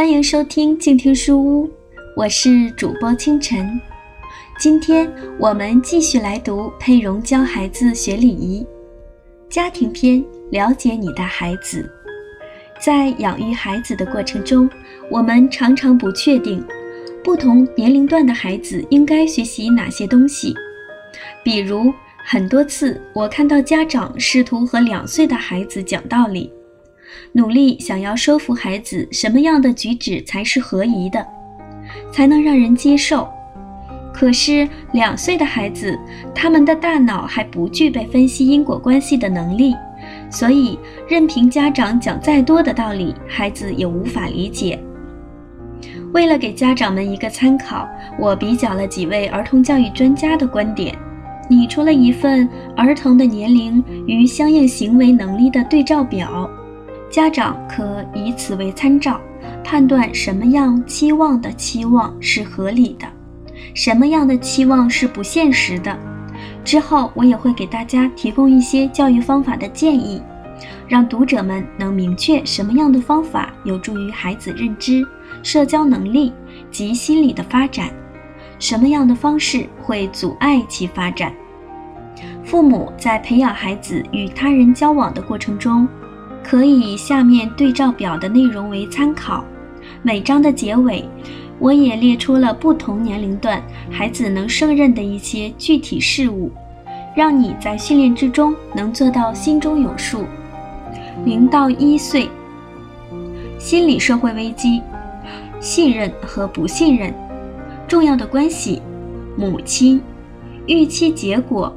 欢迎收听静听书屋，我是主播清晨。今天我们继续来读佩蓉教孩子学礼仪家庭篇，了解你的孩子。在养育孩子的过程中，我们常常不确定不同年龄段的孩子应该学习哪些东西。比如，很多次我看到家长试图和两岁的孩子讲道理。努力想要说服孩子什么样的举止才是合宜的，才能让人接受。可是两岁的孩子，他们的大脑还不具备分析因果关系的能力，所以任凭家长讲再多的道理，孩子也无法理解。为了给家长们一个参考，我比较了几位儿童教育专家的观点，拟出了一份儿童的年龄与相应行为能力的对照表。家长可以此为参照，判断什么样期望的期望是合理的，什么样的期望是不现实的。之后我也会给大家提供一些教育方法的建议，让读者们能明确什么样的方法有助于孩子认知、社交能力及心理的发展，什么样的方式会阻碍其发展。父母在培养孩子与他人交往的过程中。可以以下面对照表的内容为参考。每章的结尾，我也列出了不同年龄段孩子能胜任的一些具体事务，让你在训练之中能做到心中有数。零到一岁，心理社会危机，信任和不信任，重要的关系，母亲，预期结果，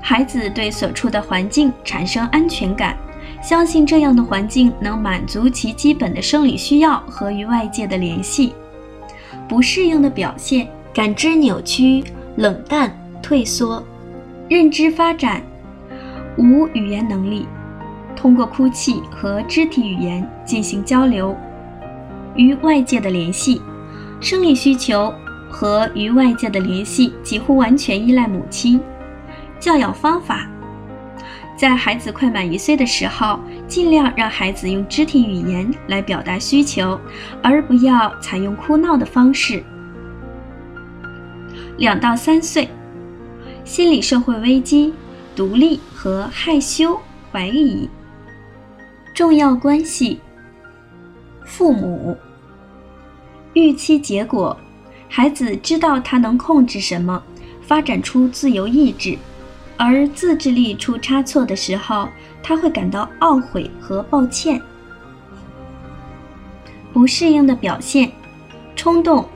孩子对所处的环境产生安全感。相信这样的环境能满足其基本的生理需要和与外界的联系。不适应的表现：感知扭曲、冷淡、退缩；认知发展：无语言能力，通过哭泣和肢体语言进行交流；与外界的联系：生理需求和与外界的联系几乎完全依赖母亲。教养方法。在孩子快满一岁的时候，尽量让孩子用肢体语言来表达需求，而不要采用哭闹的方式。两到三岁，心理社会危机、独立和害羞、怀疑。重要关系：父母。预期结果：孩子知道他能控制什么，发展出自由意志。而自制力出差错的时候，他会感到懊悔和抱歉。不适应的表现：冲动、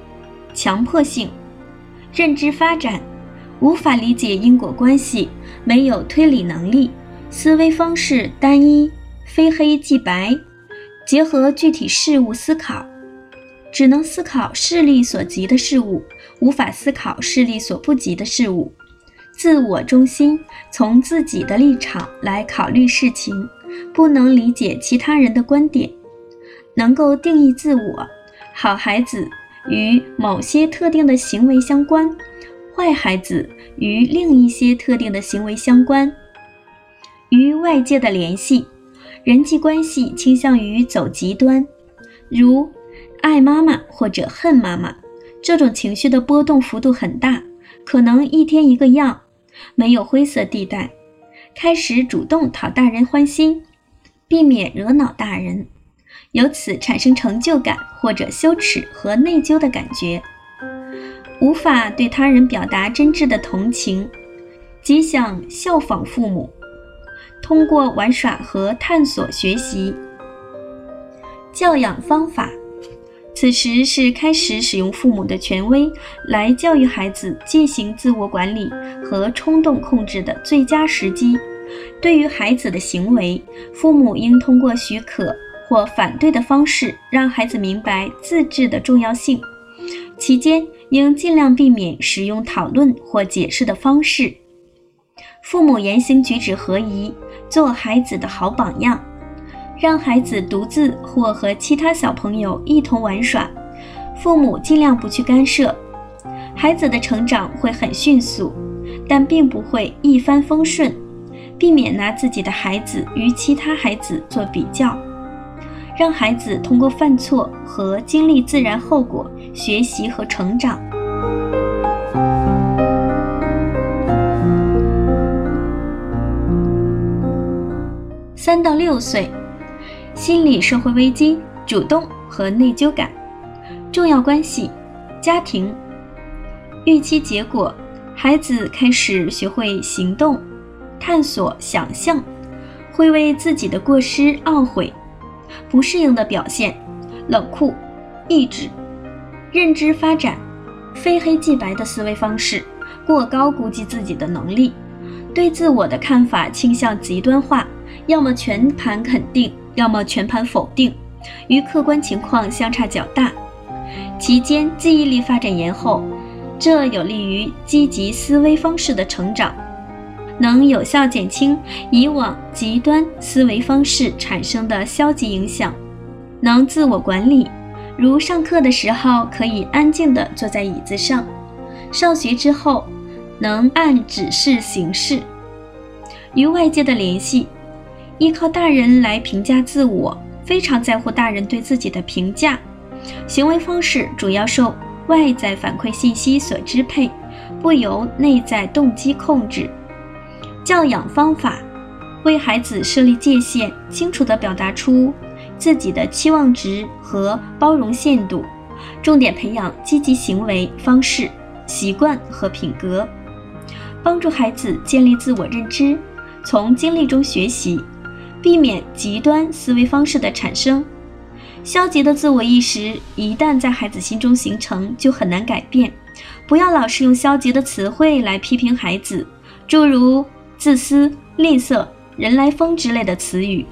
强迫性、认知发展、无法理解因果关系、没有推理能力、思维方式单一、非黑即白、结合具体事物思考，只能思考视力所及的事物，无法思考视力所不及的事物。自我中心，从自己的立场来考虑事情，不能理解其他人的观点，能够定义自我。好孩子与某些特定的行为相关，坏孩子与另一些特定的行为相关。与外界的联系，人际关系倾向于走极端，如爱妈妈或者恨妈妈，这种情绪的波动幅度很大，可能一天一个样。没有灰色地带，开始主动讨大人欢心，避免惹恼大人，由此产生成就感或者羞耻和内疚的感觉，无法对他人表达真挚的同情，即想效仿父母，通过玩耍和探索学习。教养方法。此时是开始使用父母的权威来教育孩子进行自我管理和冲动控制的最佳时机。对于孩子的行为，父母应通过许可或反对的方式让孩子明白自制的重要性。期间应尽量避免使用讨论或解释的方式。父母言行举止合宜，做孩子的好榜样。让孩子独自或和其他小朋友一同玩耍，父母尽量不去干涉。孩子的成长会很迅速，但并不会一帆风顺。避免拿自己的孩子与其他孩子做比较，让孩子通过犯错和经历自然后果学习和成长。三到六岁，心理社会危机、主动和内疚感，重要关系，家庭，预期结果，孩子开始学会行动，探索，想象。会为自己的过失懊悔，不适应的表现，冷酷，意志，认知发展，非黑即白的思维方式，过高估计自己的能力，对自我的看法倾向极端化，要么全盘肯定，要么全盘否定，与客观情况相差较大。期间记忆力发展延后，这有利于积极思维方式的成长。能有效减轻以往极端思维方式产生的消极影响，能自我管理，如上课的时候可以安静地坐在椅子上，上学之后能按指示行事。与外界的联系，依靠大人来评价自我，非常在乎大人对自己的评价，行为方式主要受外在反馈信息所支配，不由内在动机控制。教养方法，为孩子设立界限，清楚地表达出自己的期望值和包容限度，重点培养积极行为方式、习惯和品格，帮助孩子建立自我认知，从经历中学习，避免极端思维方式的产生。消极的自我意识一旦在孩子心中形成，就很难改变。不要老是用消极的词汇来批评孩子，诸如。自私、吝啬、人来疯之类的词语，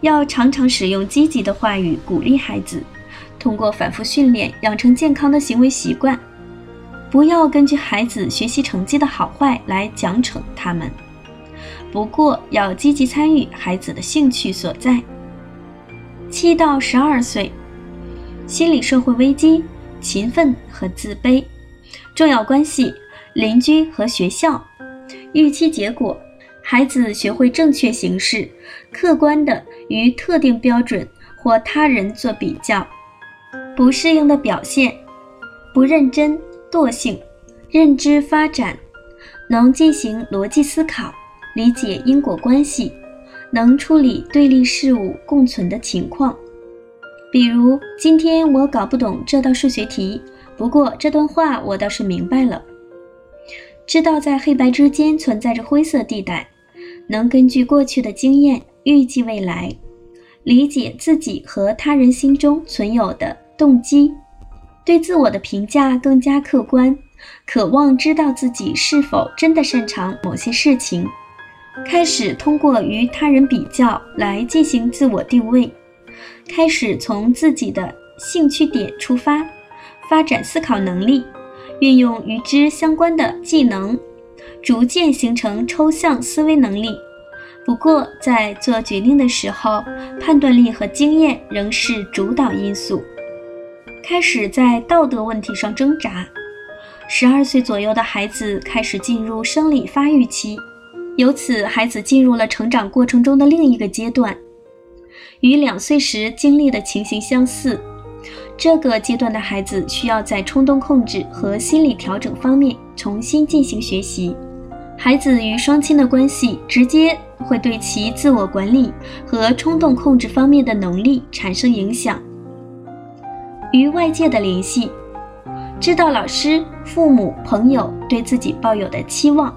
要常常使用积极的话语鼓励孩子。通过反复训练，养成健康的行为习惯。不要根据孩子学习成绩的好坏来奖惩他们，不过要积极参与孩子的兴趣所在。七到十二岁，心理社会危机、勤奋和自卑，重要关系：邻居和学校。预期结果，孩子学会正确行事，客观的与特定标准或他人做比较；不适应的表现，不认真、惰性；认知发展，能进行逻辑思考，理解因果关系，能处理对立事物共存的情况。比如，今天我搞不懂这道数学题，不过这段话我倒是明白了。知道在黑白之间存在着灰色地带，能根据过去的经验预计未来，理解自己和他人心中存有的动机，对自我的评价更加客观，渴望知道自己是否真的擅长某些事情，开始通过与他人比较来进行自我定位，开始从自己的兴趣点出发，发展思考能力。运用与之相关的技能，逐渐形成抽象思维能力。不过，在做决定的时候，判断力和经验仍是主导因素。开始在道德问题上挣扎。十二岁左右的孩子开始进入生理发育期，由此孩子进入了成长过程中的另一个阶段，与两岁时经历的情形相似。这个阶段的孩子需要在冲动控制和心理调整方面重新进行学习。孩子与双亲的关系直接会对其自我管理和冲动控制方面的能力产生影响。与外界的联系，知道老师、父母、朋友对自己抱有的期望。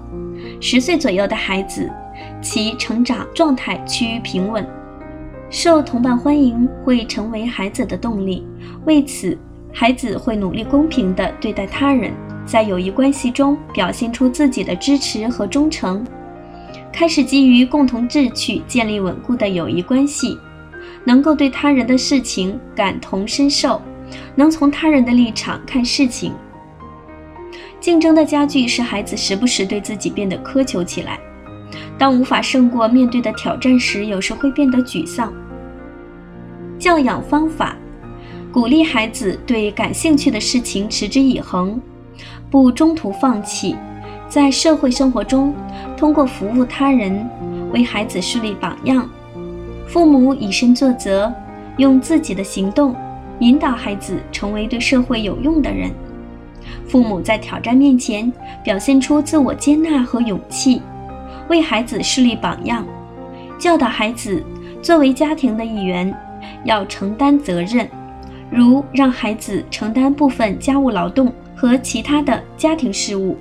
十岁左右的孩子，其成长状态趋于平稳。受同伴欢迎会成为孩子的动力，为此，孩子会努力公平地对待他人，在友谊关系中表现出自己的支持和忠诚，开始基于共同志趣建立稳固的友谊关系，能够对他人的事情感同身受，能从他人的立场看事情。竞争的加剧使孩子时不时对自己变得苛求起来。当无法胜过面对的挑战时，有时会变得沮丧。教养方法：鼓励孩子对感兴趣的事情持之以恒，不中途放弃。在社会生活中，通过服务他人，为孩子树立榜样。父母以身作则，用自己的行动引导孩子成为对社会有用的人。父母在挑战面前表现出自我接纳和勇气，为孩子树立榜样，教导孩子作为家庭的一员要承担责任，如让孩子承担部分家务劳动和其他的家庭事务。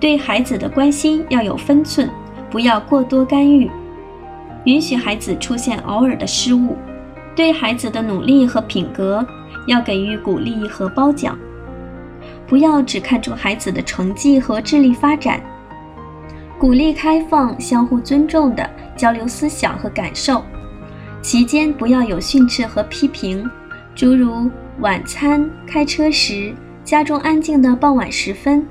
对孩子的关心要有分寸，不要过多干预，允许孩子出现偶尔的失误。对孩子的努力和品格要给予鼓励和褒奖。不要只看重孩子的成绩和智力发展，鼓励开放、相互尊重的交流思想和感受。期间不要有训斥和批评，诸如晚餐、开车时、家中安静的傍晚时分，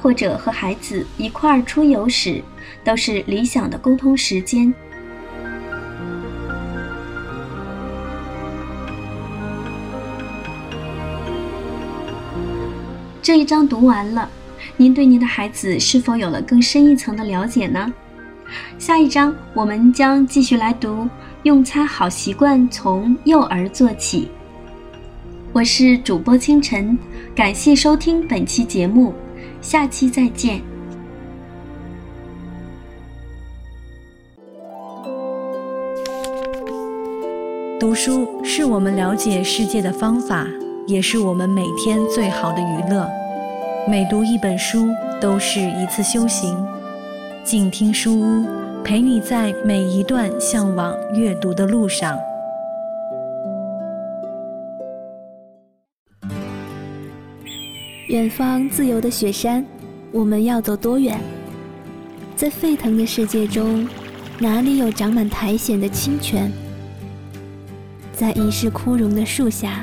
或者和孩子一块儿出游时，都是理想的沟通时间。这一章读完了，您对您的孩子是否有了更深一层的了解呢？下一章我们将继续来读用餐好习惯从幼儿做起。我是主播清晨，感谢收听本期节目，下期再见。读书是我们了解世界的方法。也是我们每天最好的娱乐。每读一本书，都是一次修行。静听书屋，陪你在每一段向往阅读的路上。远方自由的雪山，我们要走多远？在沸腾的世界中，哪里有长满苔藓的清泉？在已是枯荣的树下。